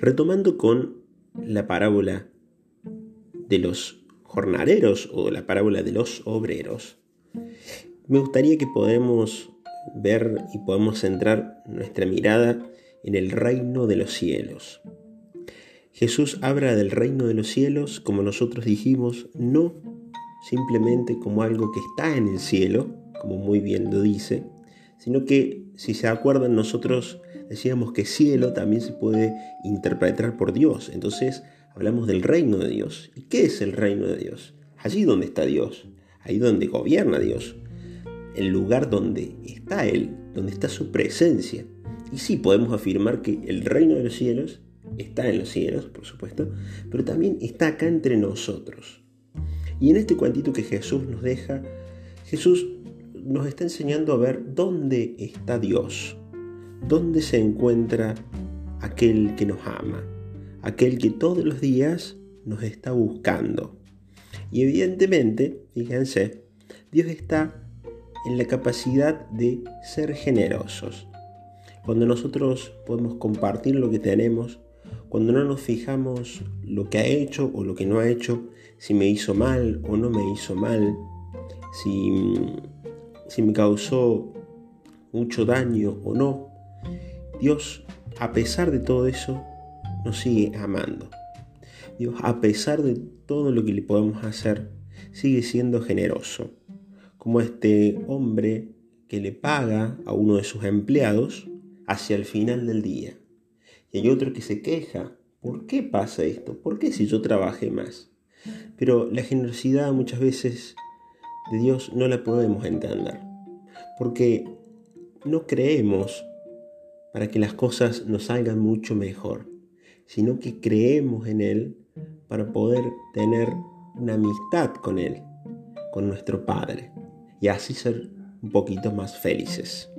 Retomando con la parábola de los jornaleros o la parábola de los obreros, me gustaría que podamos ver y podamos centrar nuestra mirada en el reino de los cielos. Jesús habla del reino de los cielos, como nosotros dijimos, no simplemente como algo que está en el cielo, como muy bien lo dice, sino que, si se acuerdan, nosotros decíamos que cielo también se puede interpretar por Dios. Entonces hablamos del reino de Dios. ¿Y qué es el reino de Dios? Allí donde está Dios, ahí donde gobierna Dios, el lugar donde está Él, donde está su presencia. Y sí podemos afirmar que el reino de los cielos está en los cielos, por supuesto, pero también está acá entre nosotros. Y en este cuantito que Jesús nos deja, Jesús nos está enseñando a ver dónde está Dios, dónde se encuentra aquel que nos ama, aquel que todos los días nos está buscando. Y evidentemente, fíjense, Dios está en la capacidad de ser generosos. Cuando nosotros podemos compartir lo que tenemos, cuando no nos fijamos lo que ha hecho o lo que no ha hecho, si me hizo mal o no me hizo mal, si, si me causó mucho daño o no, Dios, a pesar de todo eso, nos sigue amando. Dios, a pesar de todo lo que le podemos hacer, sigue siendo generoso como este hombre que le paga a uno de sus empleados hacia el final del día. Y hay otro que se queja, ¿por qué pasa esto? ¿Por qué si yo trabajé más? Pero la generosidad muchas veces de Dios no la podemos entender, porque no creemos para que las cosas nos salgan mucho mejor, sino que creemos en Él para poder tener una amistad con Él, con nuestro Padre y así ser un poquito más felices.